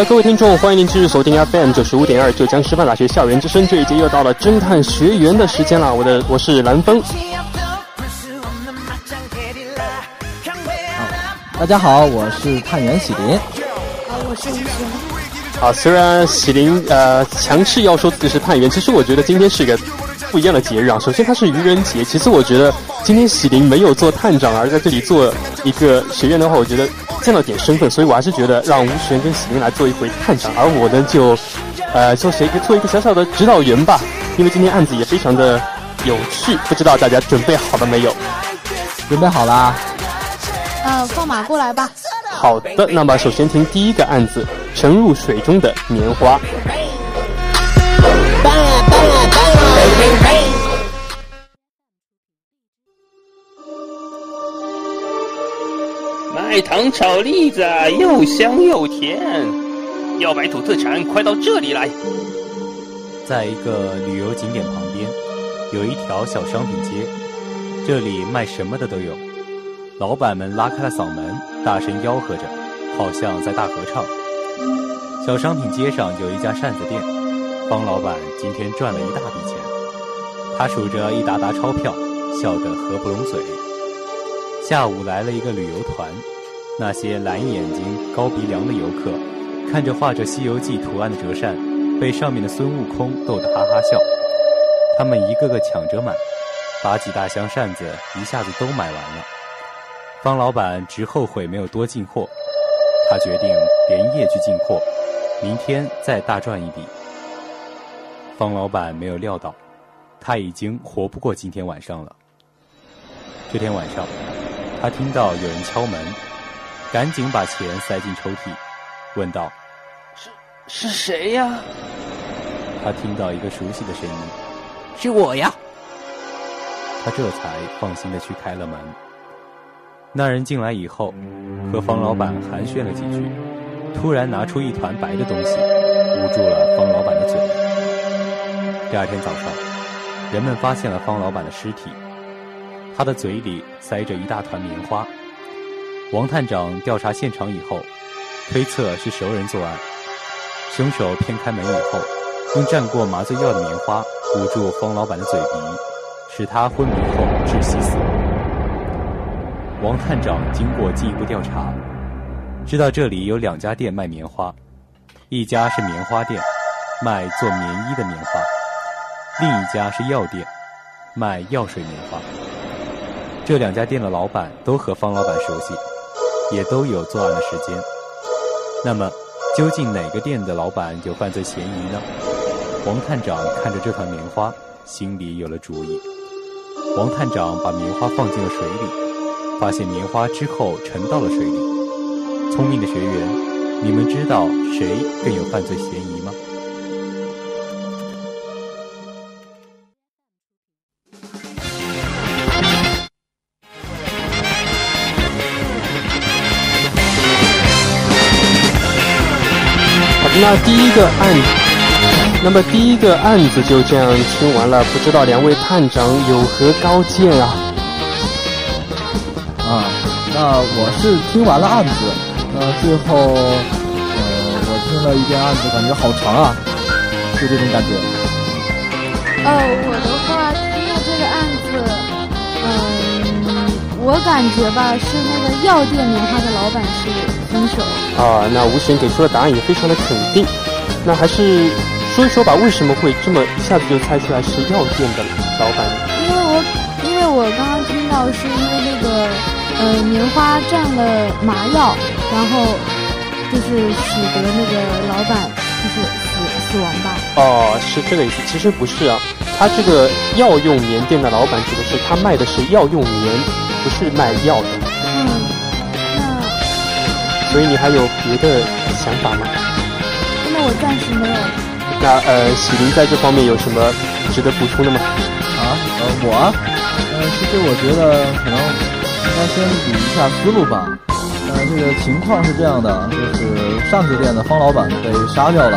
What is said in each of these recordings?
了，各位听众，欢迎您继续锁定 FM 九十五点二浙江师范大学校园之声。这一节又到了侦探学员的时间了，我的我是蓝峰。大家好，我是探员喜林。好，我是吴洵。好，虽然喜林呃强势要说自己是探员，其实我觉得今天是一个不一样的节日啊。首先它是愚人节，其次我觉得今天喜林没有做探长，而在这里做一个学院的话，我觉得。见了点身份，所以我还是觉得让吴璇跟喜林来做一回探长，而我呢就，呃，做一个做一个小小的指导员吧。因为今天案子也非常的有趣，不知道大家准备好了没有？准备好啦。呃，放马过来吧。好的，那么首先听第一个案子：沉入水中的棉花。卖糖炒栗子，又香又甜。要买土特产，快到这里来。在一个旅游景点旁边，有一条小商品街，这里卖什么的都有。老板们拉开了嗓门，大声吆喝着，好像在大合唱。小商品街上有一家扇子店，方老板今天赚了一大笔钱。他数着一沓沓钞票，笑得合不拢嘴。下午来了一个旅游团。那些蓝眼睛、高鼻梁的游客，看着画着《西游记》图案的折扇，被上面的孙悟空逗得哈哈笑。他们一个个抢着买，把几大箱扇子一下子都买完了。方老板直后悔没有多进货，他决定连夜去进货，明天再大赚一笔。方老板没有料到，他已经活不过今天晚上了。这天晚上，他听到有人敲门。赶紧把钱塞进抽屉，问道：“是是谁呀？”他听到一个熟悉的声音：“是我呀。”他这才放心的去开了门。那人进来以后，和方老板寒暄了几句，突然拿出一团白的东西，捂住了方老板的嘴。第二天早上，人们发现了方老板的尸体，他的嘴里塞着一大团棉花。王探长调查现场以后，推测是熟人作案。凶手骗开门以后，用蘸过麻醉药的棉花捂住方老板的嘴鼻，使他昏迷后窒息死亡。王探长经过进一步调查，知道这里有两家店卖棉花，一家是棉花店，卖做棉衣的棉花；另一家是药店，卖药水棉花。这两家店的老板都和方老板熟悉。也都有作案的时间。那么，究竟哪个店的老板有犯罪嫌疑呢？王探长看着这团棉花，心里有了主意。王探长把棉花放进了水里，发现棉花之后沉到了水里。聪明的学员，你们知道谁更有犯罪嫌疑吗？那第一个案，那么第一个案子就这样听完了，不知道两位探长有何高见啊？啊，那我是听完了案子，那最后，呃，我听了一遍案子，感觉好长啊，就这种感觉。呃，我的话听了这个案子，嗯，我感觉吧，是那个药店棉花的老板是。分手啊！那吴贤给出的答案也非常的肯定。那还是说一说吧，为什么会这么一下子就猜出来是药店的老板？因为我因为我刚刚听到是因为那个呃棉花蘸了麻药，然后就是使得那个老板就是死死亡吧。哦，是这个意思。其实不是啊，他这个药用棉店的老板指的是他卖的是药用棉，不是卖药的。所以你还有别的想法吗？那我暂时没有。那呃，喜林在这方面有什么值得补充的吗？啊，呃，我，呃，其实我觉得可能应该先捋一下思路吧。呃，这个情况是这样的，就是扇子店的方老板被杀掉了，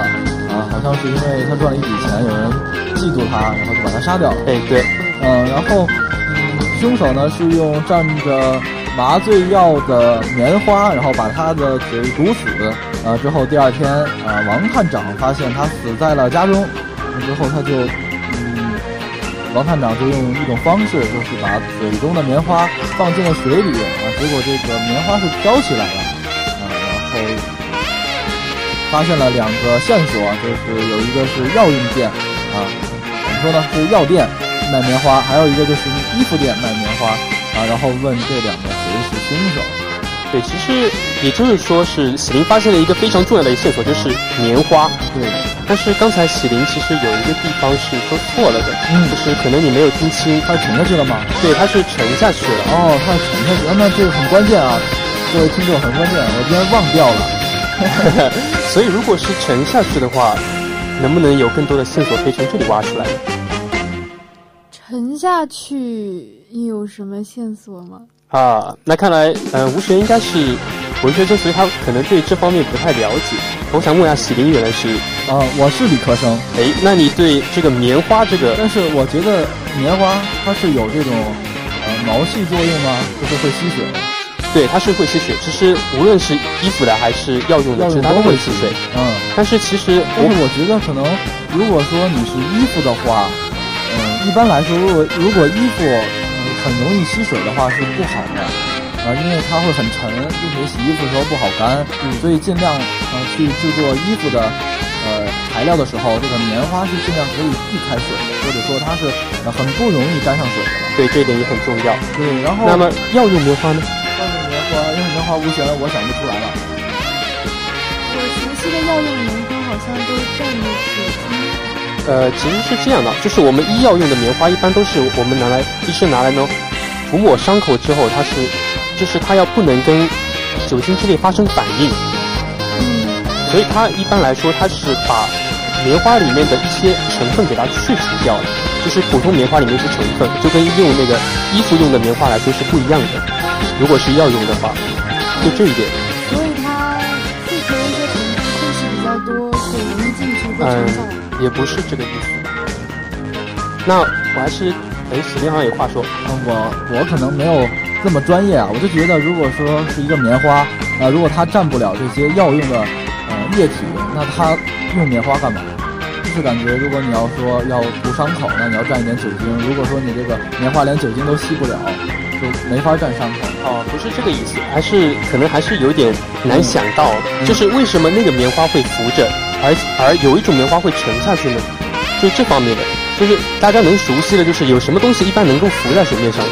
啊，好像是因为他赚了一笔钱，有人嫉妒他，然后就把他杀掉了。哎，对，嗯，然后，嗯，凶手呢是用站着麻醉药的棉花，然后把他的嘴堵死。呃，之后第二天，啊，王探长发现他死在了家中，之后他就，嗯，王探长就用一种方式，就是把嘴中的棉花放进了水里，啊，结果这个棉花是飘起来了，啊，然后发现了两个线索，就是有一个是药用店，啊，怎么说呢，是药店卖棉花，还有一个就是衣服店卖棉花，啊，然后问这两个谁是凶手。对，其实也就是说是喜林发现了一个非常重要的线索，就是棉花。对，但是刚才喜林其实有一个地方是说错了的，嗯就是可能你没有听清，他沉下去了吗？对，它是沉下去了。哦，他沉下去，那那这个很关键啊，各位听众很关键，我竟然忘掉了。所以如果是沉下去的话，能不能有更多的线索可以从这里挖出来？沉下去有什么线索吗？啊，那看来，呃，吴璇应该是文学生，所以他可能对这方面不太了解。我想问一下，喜林原来是，啊，我是理科生，哎，那你对这个棉花这个，但是我觉得棉花它是有这种呃毛细作用吗？就是会吸水。对，它是会吸水。其实无论是衣服的还是药用的，其实它都会吸水。嗯，但是其实但是我我觉得可能如果说你是衣服的话，嗯，一般来说，如果如果衣服嗯很容易吸水的话是不好的。啊，因为它会很沉，并且洗衣服的时候不好干，嗯所以尽量呃去制作衣服的呃材料的时候，这个棉花是尽量可以避开水的，或者说它是呃很不容易沾上水的。对这一点也很重要。对，然后那么药用棉花呢？药用棉花，药用棉花无弦，我想不出来了。我熟悉的药用棉花好像都蘸着酒精。呃，其实是这样的，就是我们医药用的棉花，一般都是我们拿来医生拿来呢涂抹伤口之后，它是就是它要不能跟酒精之类发生反应，嗯，所以它一般来说它是把棉花里面的一些成分给它去除掉了，就是普通棉花里面一些成分，就跟用那个衣服用的棉花来说是不一样的。如果是药用的话，就这一点。所以它去除的一些成分空气比较多，水容易进去会沉下来。也不是这个意思。那我还是，哎，史林好像有话说，嗯，我我可能没有这么专业啊，我就觉得如果说是一个棉花，呃，如果它蘸不了这些药用的呃液体，那它用棉花干嘛？就是感觉如果你要说要涂伤口，那你要蘸一点酒精。如果说你这个棉花连酒精都吸不了，就没法蘸伤口。哦，不是这个意思，还是可能还是有点难想到，就是为什么那个棉花会浮着，而而有一种棉花会沉下去呢？就是这方面的，就是大家能熟悉的，就是有什么东西一般能够浮在水面上的？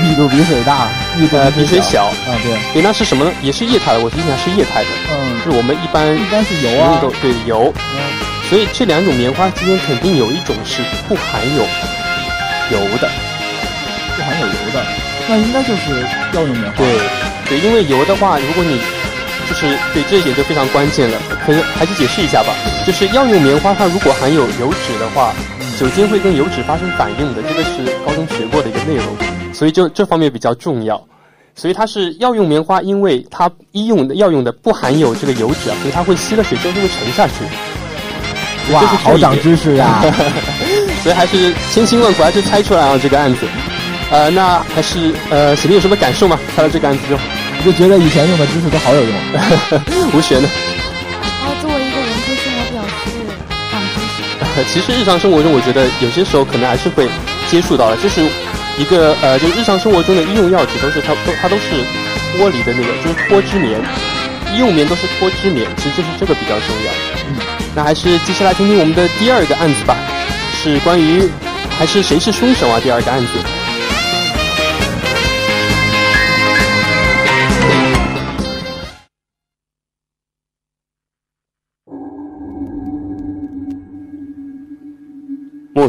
密度比水大，密度呃，比水小。小。啊，对，对，那是什么呢？也是液态的，我提醒一下，是液态的，嗯，就是我们一般一般是油啊对油，嗯，所以这两种棉花之间肯定有一种是不含有油的。不含有油的，那应该就是药用棉花。对，对，因为油的话，如果你就是对这一点就非常关键了，可能还是解释一下吧。就是药用棉花，它如果含有油脂的话，酒精会跟油脂发生反应的，这个是高中学过的一个内容，所以就这方面比较重要。所以它是药用棉花，因为它医用的药用的不含有这个油脂啊，所以它会吸了水之后就会沉下去。哇，这是好长知识呀！所以还是千辛万苦还是猜出来啊这个案子。呃，那还是呃，喜林有什么感受吗？看到这个案子之后，我就觉得以前用的知识都好有用。吴璇呢？然后作为一个文科生，我表示长知识。其实日常生活中，我觉得有些时候可能还是会接触到的，就是一个呃，就日常生活中的医用药纸都是它都它都是脱离的那个，就是脱脂棉，医用棉都是脱脂棉，其实就是这个比较重要。嗯，那还是接下来听听我们的第二个案子吧，是关于还是谁是凶手啊？第二个案子。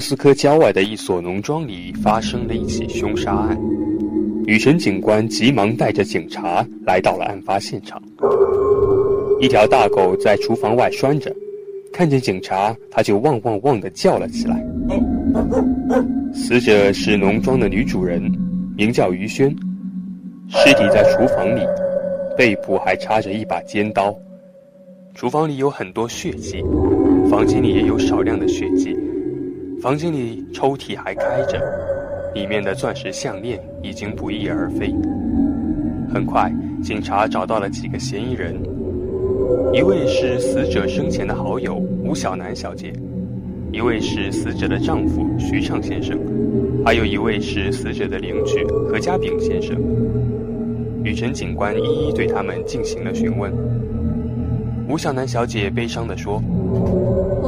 斯科郊外的一所农庄里发生了一起凶杀案。雨辰警官急忙带着警察来到了案发现场。一条大狗在厨房外拴着，看见警察，它就汪汪汪地叫了起来。死者是农庄的女主人，名叫于轩，尸体在厨房里，背部还插着一把尖刀。厨房里有很多血迹，房间里也有少量的血迹。房间里抽屉还开着，里面的钻石项链已经不翼而飞。很快，警察找到了几个嫌疑人，一位是死者生前的好友吴小楠小姐，一位是死者的丈夫徐畅先生，还有一位是死者的邻居何家炳先生。雨辰警官一一对他们进行了询问。吴小楠小姐悲伤地说。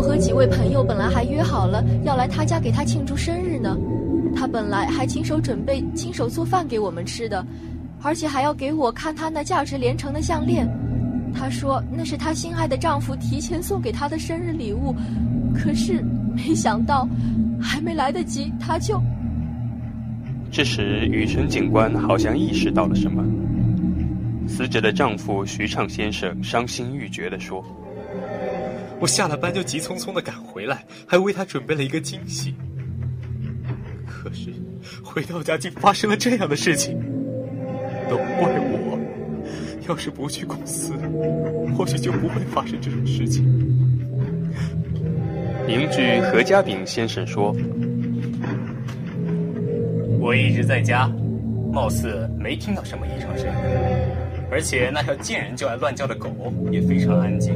和几位朋友本来还约好了要来他家给他庆祝生日呢，他本来还亲手准备、亲手做饭给我们吃的，而且还要给我看他那价值连城的项链。他说那是他心爱的丈夫提前送给他的生日礼物，可是没想到，还没来得及他就……这时，雨辰警官好像意识到了什么。死者的丈夫徐畅先生伤心欲绝地说。我下了班就急匆匆的赶回来，还为他准备了一个惊喜。可是回到家竟发生了这样的事情，都怪我。要是不去公司，或许就不会发生这种事情。邻居何家炳先生说：“我一直在家，貌似没听到什么异常声音，而且那条见人就爱乱叫的狗也非常安静。”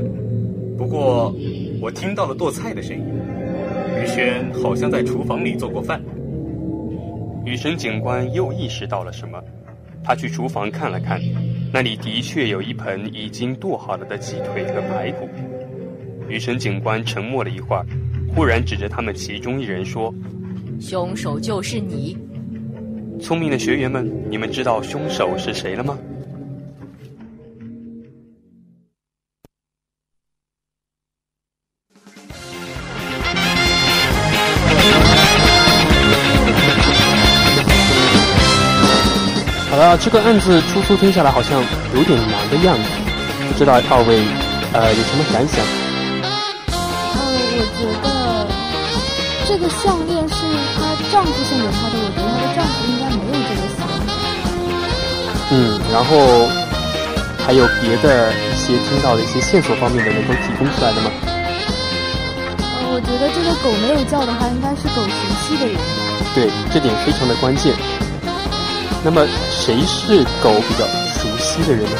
不过，我听到了剁菜的声音。于轩好像在厨房里做过饭。雨神警官又意识到了什么，他去厨房看了看，那里的确有一盆已经剁好了的鸡腿和排骨。雨神警官沉默了一会儿，忽然指着他们其中一人说：“凶手就是你。”聪明的学员们，你们知道凶手是谁了吗？这个案子初初听下来好像有点难的样子，不知道二位呃有什么感想？呃，我觉得这个项链是她丈夫送给她的，我觉得她的丈夫应该没有这个项链。嗯，然后还有别的一些听到的一些线索方面的能够提供出来的吗？呃，我觉得这个狗没有叫的话，应该是狗熟悉的人。对，这点非常的关键。那么谁是狗比较熟悉的人呢？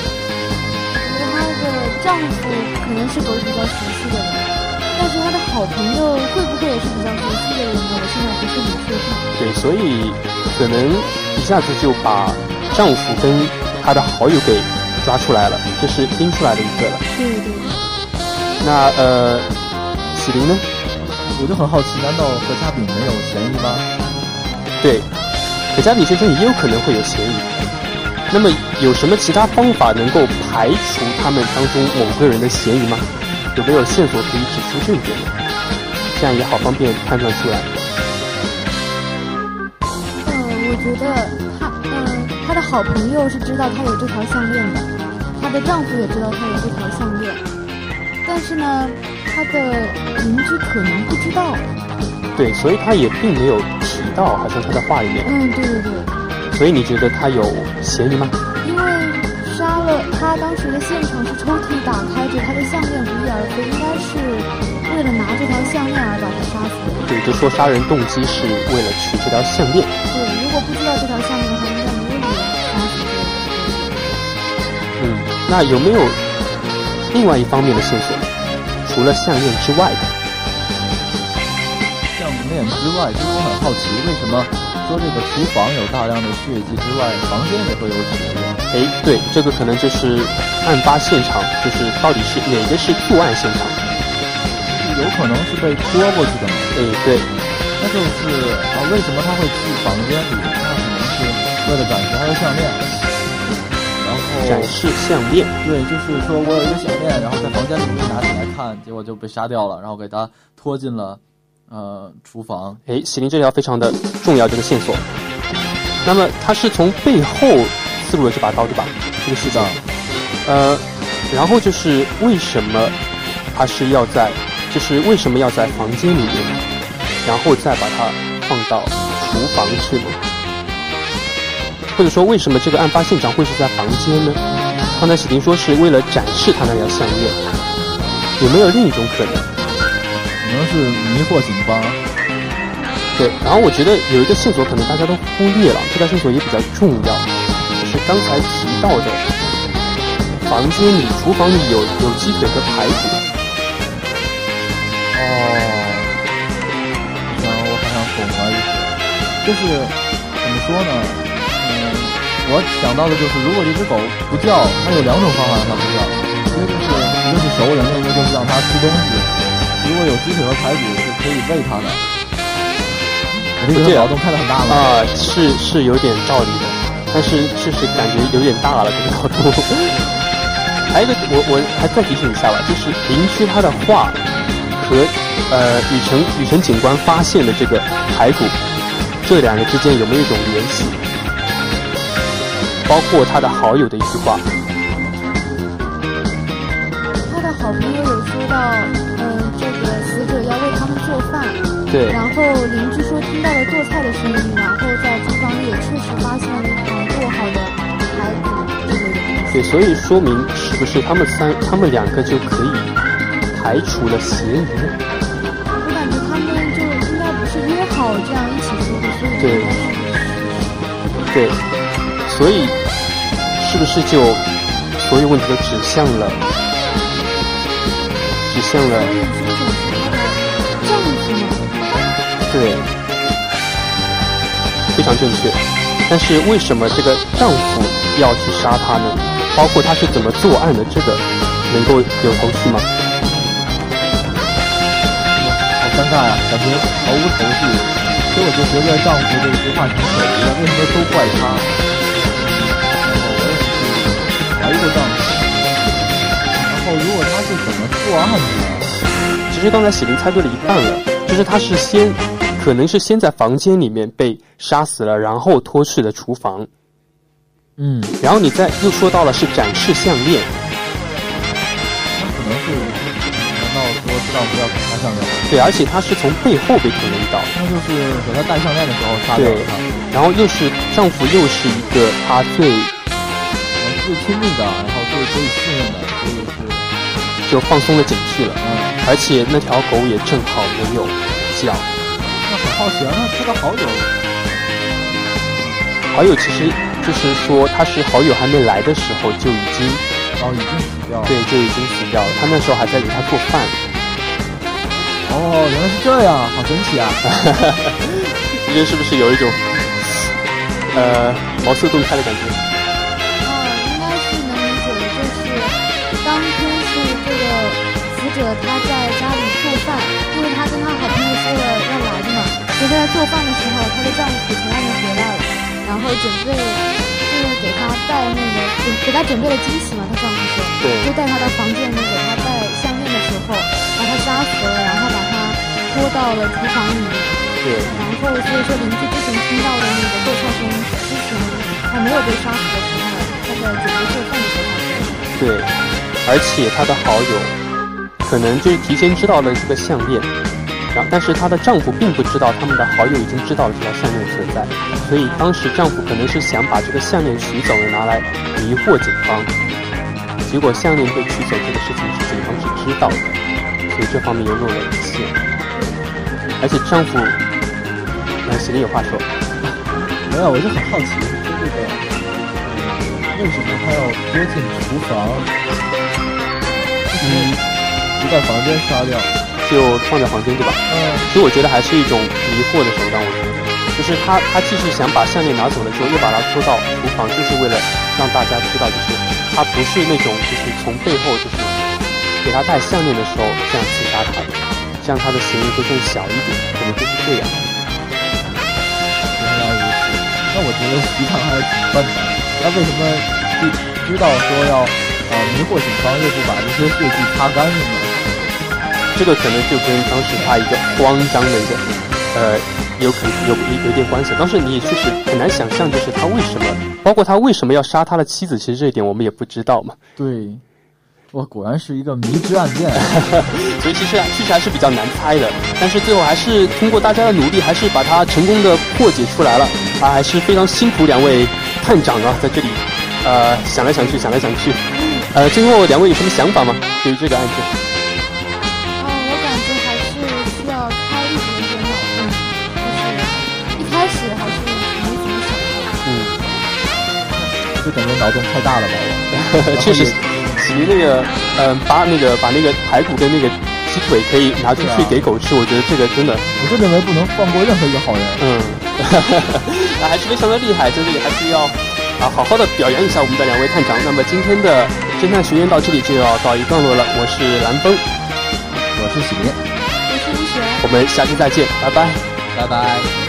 我觉得她的丈夫可能是狗比较熟悉的人，但是她的好朋友会不会也是比较熟悉的人呢？我现在不是很确定。对，所以可能一下子就把丈夫跟她的好友给抓出来了，这是拎出来的一个了。对对。那呃，喜林呢？我就很好奇，难道何家炳没有嫌疑吗？对。可加比先生也有可能会有嫌疑，那么有什么其他方法能够排除他们当中某个人的嫌疑吗？有没有线索可以指出这一点呢？这样也好方便判断出来。呃，我觉得他，嗯，他的好朋友是知道他有这条项链的，她的丈夫也知道他有这条项链，但是呢，他的邻居可能不知道。对，所以他也并没有提到，好像他的话里面。嗯，对对对。所以你觉得他有嫌疑吗？因为杀了他当时的现场是抽屉打开着，他的项链不翼而飞，应该是为了拿这条项链而把他杀死的。对，就说杀人动机是为了取这条项链。对，如果不知道这条项链的话，应该没有理由杀死这个嗯，那有没有另外一方面的线索？除了项链之外的？之外，其实我很好奇，为什么说这个厨房有大量的血迹之外，房间也会有血呢？哎，对，这个可能就是案发现场，就是到底是哪个是作案现场？有可能是被拖过去的吗？哎，对，那就是啊，为什么他会去房间里？那可能是为了展示他的项链，然后展示项链。对，就是说我有一个项链，然后在房间里面拿起来看，结果就被杀掉了，然后给他拖进了。呃厨房。哎，喜林这条非常的重要，这个线索。那么他是从背后刺入了这把刀，对吧？这个是的。呃，然后就是为什么他是要在，就是为什么要在房间里面，然后再把它放到厨房去呢？或者说，为什么这个案发现场会是在房间呢？刚才喜林说是为了展示他那条项链，有没有另一种可能？是迷惑警方。对，然后我觉得有一个线索可能大家都忽略了，这条线索也比较重要，就是刚才提到的，房间里、厨房里有有鸡腿和排骨。哦，想我好像懂了一些，就是怎么说呢？嗯我想到的就是，如果这只狗不叫，它有两种方法让它不叫，一个就是一个是熟人，另一个就是让它吃东西。如果有鸡腿和排骨，是可以喂它的。我这个脑洞开的很大吗？啊，是是有点道理的，但是确实感觉有点大了这个脑洞。还有一个，我我还再提醒一下吧，就是邻居他的话和呃雨辰雨辰警官发现的这个排骨，这两个之间有没有一种联系？包括他的好友的一句话，他的好朋友有说到，嗯，这对，然后邻居说听到了做菜的声音，然后在厨房里也确实发现了一盘做好的排骨之类的东西。对，所以说明是不是他们三，他们两个就可以排除了嫌疑？我感觉他们就应该不是约好这样一起做的，所以对，对。所以，是不是就所有问题都指向了，指向了对，非常正确。但是为什么这个丈夫要去杀她呢？包括他是怎么作案的，这个能够有头绪吗？好尴尬呀，感觉毫无头绪。所以我就觉得丈夫这句话挺可疑的，为什么都怪他？还一个丈夫，然后如果他是怎么作案的？其实刚才喜林猜对了一半了，就是他是先，可能是先在房间里面被杀死了，然后拖去了厨房。嗯，然后你再又说到了是展示项链，那可能是，难道说丈夫要给他项链？对，而且他是从背后被捅了一刀，那就是给他戴项链的时候杀掉了他。然后又是丈夫，又是一个他最。最亲密的，然后最可以信任的，所以是就放松了警惕了。嗯，而且那条狗也正好没有叫。那很好奇啊，那他的好友，好友其实就是说他是好友还没来的时候就已经哦已经死掉了。对，就已经死掉了。他那时候还在给他做饭。哦，原来是这样，好神奇啊！你觉得是不是有一种呃茅塞顿开的感觉？嗯，应该是能理解的，就是当初是这个死者他在家里做饭，做饭的时候，她的丈夫从外面回来了，然后准备就是给他带那个给给他准备了惊喜嘛。她丈夫说，对，就带他到房间里给他戴项链的时候，把他杀死了，然后把他拖到了厨房里面。对，然后所以说邻居之前听到的那个做菜声音，之前他没有被杀死的时候，他在准备做饭的时候对，而且他的好友。可能就提前知道了这个项链，但是她的丈夫并不知道他们的好友已经知道了这条项链的存在，所以当时丈夫可能是想把这个项链取走了，拿来迷惑警方。结果项链被取走这个事情是警方是知道的，所以这方面又漏了一线。而且丈夫，呃，喜林有话说，没有，我就很好奇，就这个为什么他要丢进厨房？嗯。就在房间杀掉，就放在房间对吧？嗯。其实我觉得还是一种迷惑的手段。我觉得，就是他他既是想把项链拿走了之后，又把它拖到厨房，就是为了让大家知道，就是他不是那种就是从背后就是给他戴项链的时候这样刺杀他的，这样他的嫌疑会更小一点，可能就是这样。原来如此，那我觉得徐畅还是挺笨的。那为什么知知道说要呃迷惑警方，又不把这些血迹擦干净呢？这个可能就跟当时他一个慌张的一个，呃，有可能有有有点关系。当时你也确实很难想象，就是他为什么，包括他为什么要杀他的妻子，其实这一点我们也不知道嘛。对，哇，果然是一个迷之案件，所以其实确实还是比较难猜的。但是最后还是通过大家的努力，还是把它成功的破解出来了。啊，还是非常辛苦两位探长啊，在这里，呃，想来想去，想来想去。呃，最后两位有什么想法吗？对于这个案件？就感觉脑洞太大了吧？确实，其那个，嗯，把那个把那个排骨跟那个鸡腿可以拿出去给狗吃，我觉得这个真的，我就认为不能放过任何一个好人。嗯，那还是非常的厉害，在这里还是要。啊，好好的表扬一下我们的两位探长。那么今天的侦探学院到这里就要告一段落了。我是蓝峰，我是喜林，我是李雪，我们下期再见，拜拜，拜拜。